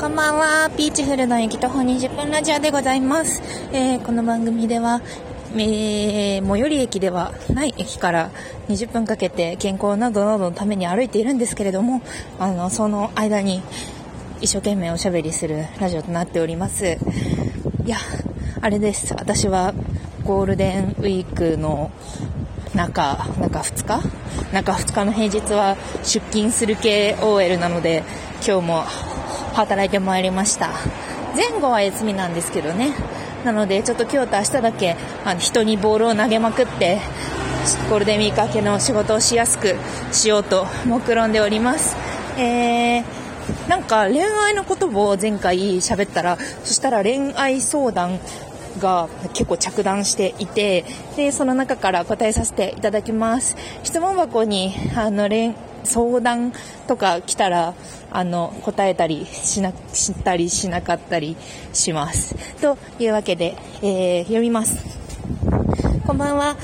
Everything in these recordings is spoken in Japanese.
こんばんは。ピーチフルの駅徒歩20分ラジオでございます。えーこの番組では、えー最寄り駅ではない駅から20分かけて健康などなどのために歩いているんですけれども、あの、その間に一生懸命おしゃべりするラジオとなっております。いや、あれです。私はゴールデンウィークの中、中2日？中2日の平日は出勤する系 OL なので、今日も働いてまいりました。前後は休みなんですけどね。なので、ちょっと今日と明日だけ、あの、人にボールを投げまくって、ゴールデンウィーク明けの仕事をしやすくしようと目論んでおります。えー、なんか恋愛のことを前回喋ったら、そしたら恋愛相談が結構着弾していて、で、その中から答えさせていただきます。質問箱に、あの、恋、相談とか来たら、あの、答えたりしな、したりしなかったりします。というわけで、えー、読みます。こんばんは。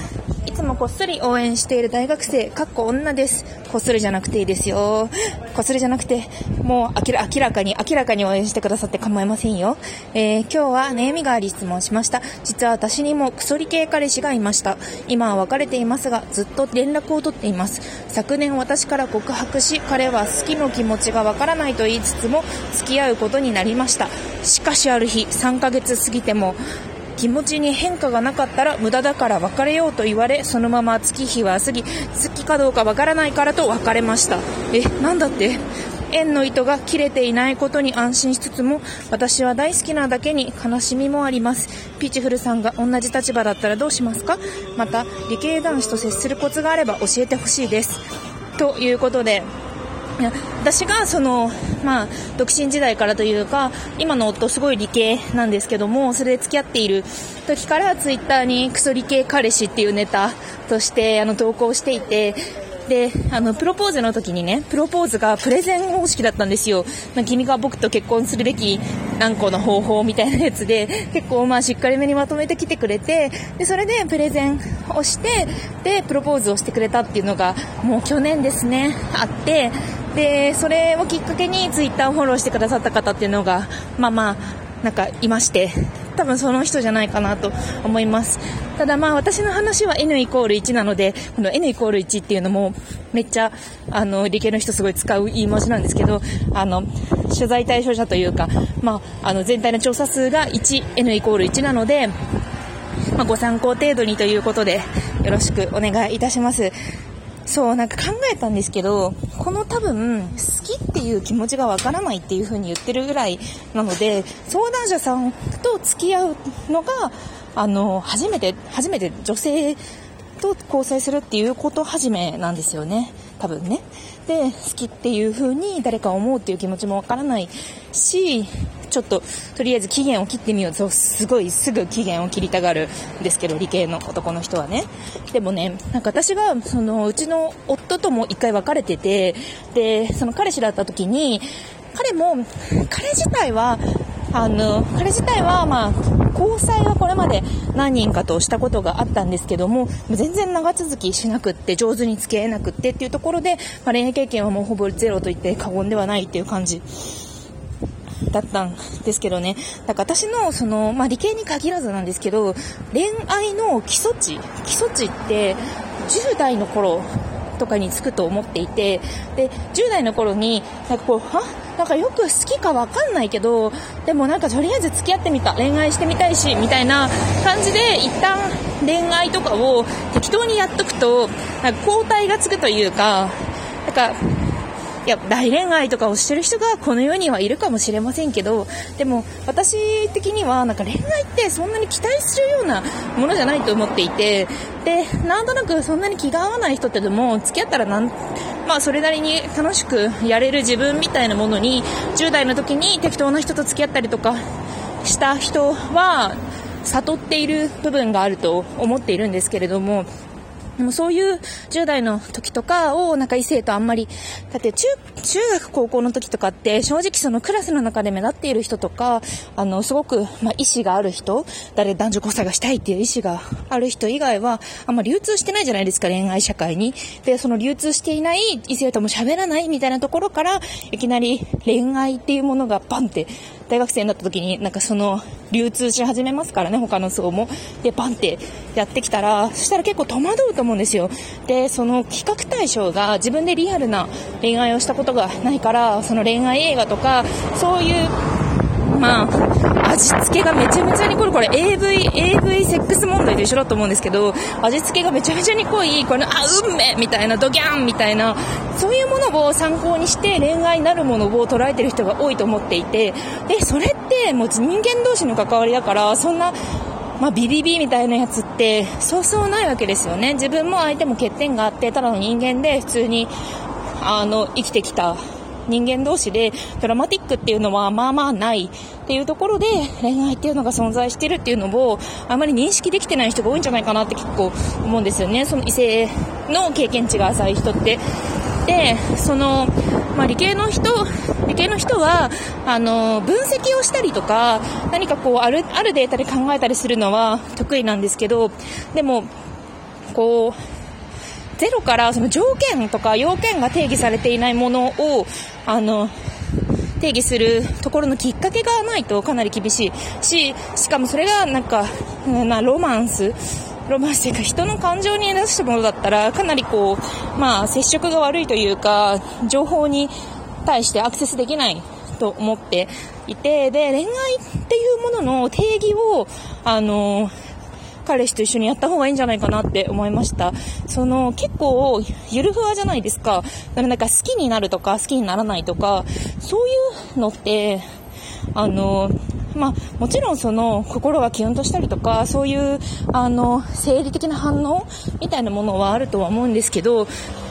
いつもこっそり応援している大学生、かっこ女です。こっそりじゃなくていいですよ。こっそりじゃなくて、もう明ら明らかに、明らかに応援してくださって構いませんよ。えー今日は悩みがあり質問しました。実は私にもクソリ系彼氏がいました。今は別れていますが、ずっと連絡を取っています。昨年私から告白し、彼は好きの気持ちがわからないと言いつつも、付き合うことになりました。しかしある日、3ヶ月過ぎても、気持ちに変化がなかったら無駄だから別れようと言われ、そのまま月日は過ぎ、好きかどうかわからないからと別れました。え、なんだって？縁の糸が切れていないことに安心しつつも、私は大好きなだけに悲しみもあります。ピーチフルさんが同じ立場だったらどうしますか？また、理系男子と接するコツがあれば教えてほしいです。ということで、私がその、まあ、独身時代からというか、今の夫すごい理系なんですけども、それで付き合っている時からツイッターにクソ理系彼氏っていうネタとしてあの投稿していて、で、あの、プロポーズの時にね、プロポーズがプレゼン方式だったんですよ。まあ、君が僕と結婚するべき何個の方法みたいなやつで、結構まあしっかりめにまとめてきてくれて、で、それでプレゼンをして、で、プロポーズをしてくれたっていうのが、もう去年ですね、あって、で、それをきっかけにツイッターをフォローしてくださった方っていうのが、まあまあ、なんかいまして、多分その人じゃないかなと思います。ただまあ私の話は N イコール1なので、この N イコール1っていうのもめっちゃ、あの、理系の人すごい使う言い回しなんですけど、あの、取材対象者というか、まあ、あの、全体の調査数が1、N イコール1なので、まあ、ご参考程度にということで、よろしくお願いいたします。そう、なんか考えたんですけど、この多分、好きっていう気持ちがわからないっていう風に言ってるぐらいなので、相談者さんと付き合うのが、あの、初めて、初めて女性と交際するっていうこと始めなんですよね。多分ね。で、好きっていう風に誰かを思うっていう気持ちもわからないし、ちょっと、とりあえず期限を切ってみようと、すごいすぐ期限を切りたがるんですけど、理系の男の人はね。でもね、なんか私が、その、うちの夫とも一回別れてて、で、その彼氏だった時に、彼も、彼自体は、あの、彼自体は、まあ、交際はこれまで何人かとしたことがあったんですけども、全然長続きしなくって、上手に付き合えなくってっていうところで、まあ、恋愛経験はもうほぼゼロと言って過言ではないっていう感じだったんですけどね。だから私の、その、まあ、理系に限らずなんですけど、恋愛の基礎値、基礎値って、10代の頃とかにつくと思っていて、で、10代の頃に、なんかこう、は？なんかよく好きかわかんないけど、でもなんかとりあえず付き合ってみた、恋愛してみたいし、みたいな感じで、一旦恋愛とかを適当にやっとくと、なんか交代がつくというか、なんか、いや、大恋愛とかをしてる人がこの世にはいるかもしれませんけど、でも私的にはなんか恋愛ってそんなに期待するようなものじゃないと思っていて、で、なんとなくそんなに気が合わない人ってでも付き合ったらなん、まあそれなりに楽しくやれる自分みたいなものに、10代の時に適当な人と付き合ったりとかした人は、悟っている部分があると思っているんですけれども、でもそういう10代の時とかをなんか異性とあんまり、だって中、中学高校の時とかって正直そのクラスの中で目立っている人とか、あの、すごく、まあ、意志がある人、誰男女交際がしたいっていう意志がある人以外は、あんま流通してないじゃないですか、恋愛社会に。で、その流通していない異性とも喋らないみたいなところから、いきなり恋愛っていうものがバンって大学生になった時になんかその流通し始めますからね他の層も。でバンってやってきたらそしたら結構戸惑うと思うんですよ。でその企画対象が自分でリアルな恋愛をしたことがないからその恋愛映画とかそういうまあ、味付けがめちゃめちゃに濃い、これ AV、AV セックス問題と一緒だと思うんですけど、味付けがめちゃめちゃに濃い、これ、あ、運命みたいな、ドギャンみたいな、そういうものを参考にして恋愛になるものを捉えてる人が多いと思っていて、で、それってもう人間同士の関わりだから、そんな、まあ、ビビビみたいなやつってそうそうないわけですよね。自分も相手も欠点があってただの人間で普通にあの生きてきた。人間同士でドラマティックっていうのはまあまあないっていうところで恋愛っていうのが存在してるっていうのをあまり認識できてない人が多いんじゃないかなって結構思うんですよね。その異性の経験値が浅い人ってでその、まあ、理系の人理系の人はあの分析をしたりとか何かこうあるあるデータで考えたりするのは得意なんですけどでもこうゼロからその条件とか要件が定義されていないものをあの定義するところのきっかけがないとかなり厳しい。ししかもそれがなんか、うん、まあ、ロマンス。ロマンスというか人の感情に出したものだったらかなりこう、まあ、接触が悪いというか情報に対してアクセスできないと思っていて。で恋愛っていうものの定義をあの彼氏と一緒にやった方がいいんじゃないかなって思いました。その結構ゆるふわじゃないですか。だからなんか好きになるとか好きにならないとか、そういうのってあのまあ、もちろんその心がキュンとしたりとかそういうあの生理的な反応みたいなものはあるとは思うんですけど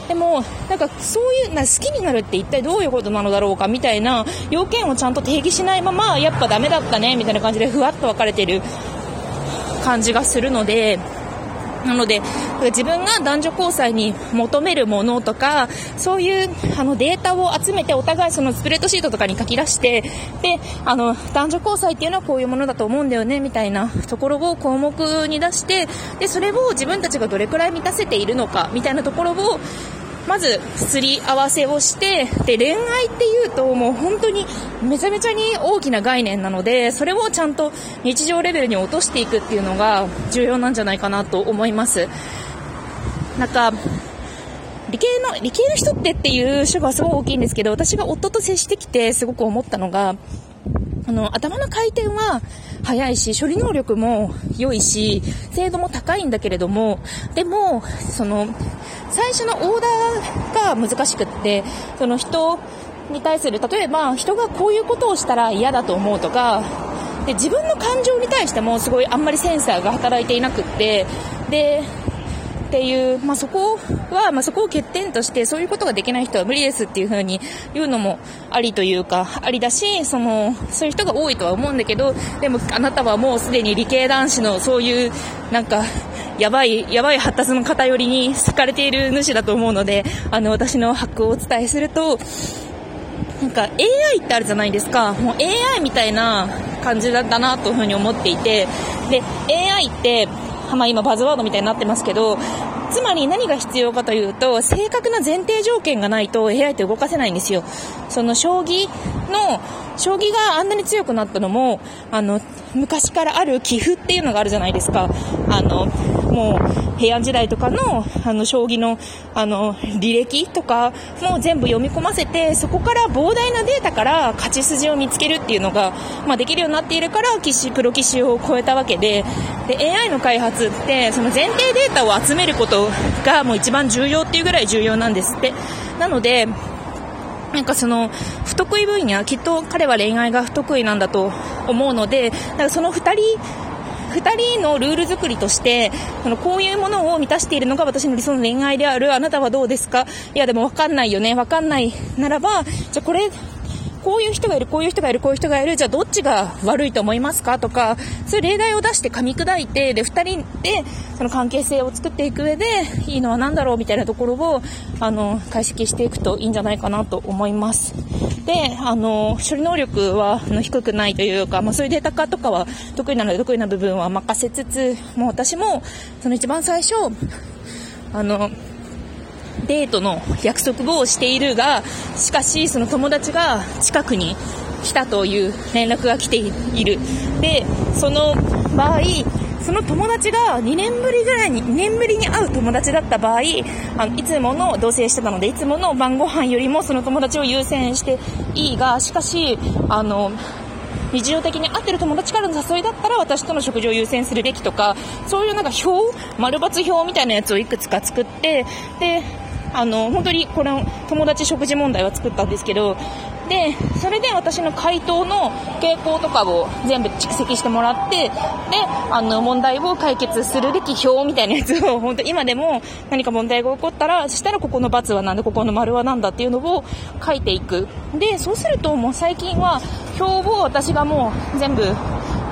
でもなんかそういうな好きになるって一体どういうことなのだろうかみたいな要件をちゃんと定義しないままやっぱダメだったねみたいな感じでふわっと分かれてる感じがするのでなので、自分が男女交際に求めるものとか、そういうあのデータを集めて、お互いそのスプレッドシートとかに書き出して、で、あの、男女交際っていうのはこういうものだと思うんだよね、みたいなところを項目に出して、で、それを自分たちがどれくらい満たせているのか、みたいなところを、まず、すり合わせをして、で、恋愛っていうと、もう本当にめちゃめちゃに大きな概念なので、それをちゃんと日常レベルに落としていくっていうのが重要なんじゃないかなと思います。なんか、理系の、理系の人ってっていう主がすごい大きいんですけど、私が夫と接してきてすごく思ったのが、あの、頭の回転は速いし、処理能力も良いし、精度も高いんだけれども、でも、その、最初のオーダーが難しくって、その人に対する、例えば人がこういうことをしたら嫌だと思うとか、で自分の感情に対してもすごいあんまりセンサーが働いていなくって、で、っていう、まあ、そこは、まあ、そこを欠点としてそういうことができない人は無理ですっていう風に言うのもありというかありだしそのそういう人が多いとは思うんだけどでもあなたはもうすでに理系男子のそういうなんかやばいやばい発達の偏りに好かれている主だと思うのであの私の発をお伝えするとなんか AI ってあるじゃないですか。もう AI みたいな感じだったなというふうに思っていて。で AI ってまあ、今バズワードみたいになってますけど、つまり何が必要かというと、正確な前提条件がないと AI って動かせないんですよ。その将棋の、将棋があんなに強くなったのも、あの、昔からある棋譜っていうのがあるじゃないですか。あの、もう平安時代とかの、あの、将棋の、あの、履歴とかも全部読み込ませて、そこから膨大なデータから勝ち筋を見つけるっていうのが、まあ、できるようになっているから、棋士、プロ棋士を超えたわけで、で、AI の開発って、その前提データを集めることがもう一番重要っていうぐらい重要なんですって。なので、なんかその不得意分野きっと彼は恋愛が不得意なんだと思うのでだからその2人二人のルール作りとしてこのこういうものを満たしているのが私の理想の恋愛である。あなたはどうですか？いやでもわかんないよね。わかんない。ならばじゃあこれこういう人がいる、こういう人がいる、こういう人がいる、じゃあどっちが悪いと思いますかとか、そういう例題を出して噛み砕いて、で、二人でその関係性を作っていく上で、いいのは何だろうみたいなところを、あの、解析していくといいんじゃないかなと思います。で、あの、処理能力はあの低くないというか、まあそういうデータ化とかは得意なので得意な部分は任せつつ、もう私も、その一番最初、あの、デートの約束をしているが、しかしその友達が近くに来たという連絡が来ている。で、その場合、その友達が2年ぶりぐらいに、2年ぶりに会う友達だった場合、あのいつもの同棲してたので、いつもの晩ご飯よりもその友達を優先していいが、しかし、あの、日常的に会ってる友達からの誘いだったら私との食事を優先するべきとか、そういうなんか表、丸抜表みたいなやつをいくつか作って、で、あの、本当にこの友達食事問題は作ったんですけど、で、それで私の回答の傾向とかを全部蓄積してもらって、で、あの、問題を解決するべき表みたいなやつを、本当今でも何か問題が起こったら、そしたらここの×はなんだ、ここの丸はなんだっていうのを書いていく。で、そうするともう最近は表を私がもう全部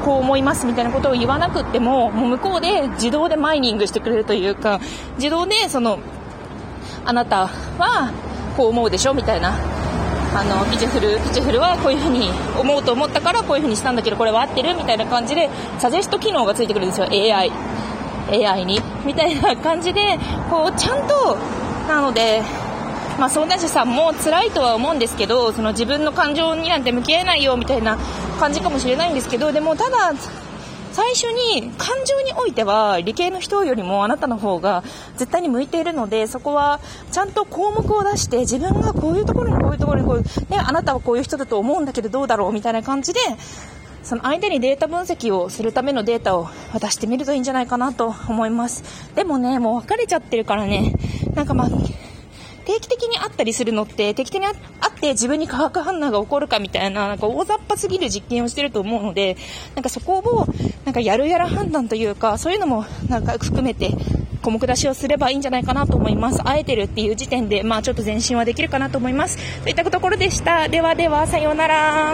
こう思いますみたいなことを言わなくっても、もう向こうで自動でマイニングしてくれるというか、自動でその、あなたはこう思うでしょ？みたいな。あの、ピチフル、ピチフルはこういうふうに思うと思ったからこういうふうにしたんだけどこれは合ってる？みたいな感じで、サジェスト機能がついてくるんですよ、AI。AI に。みたいな感じで、こう、ちゃんと、なので、まあ、相談者さんも辛いとは思うんですけど、その自分の感情になんて向き合えないよみたいな感じかもしれないんですけど、でもただ、最初に感情においては理系の人よりもあなたの方が絶対に向いているのでそこはちゃんと項目を出して自分がこういうところにこういうところにこういう、ね、あなたはこういう人だと思うんだけどどうだろうみたいな感じでその相手にデータ分析をするためのデータを渡してみるといいんじゃないかなと思います。でもね、もう別れちゃってるからね、なんかまあ、定期的にあったりするのって定期的にあって自分に化学反応が起こるかみたいななんか大雑把すぎる実験をしてると思うのでなんかそこをなんかやるやら判断というかそういうのもなんか含めて小目出しをすればいいんじゃないかなと思います。会えてるっていう時点で、まあちょっと前進はできるかなと思います。といったところでした。ではでは、さようなら。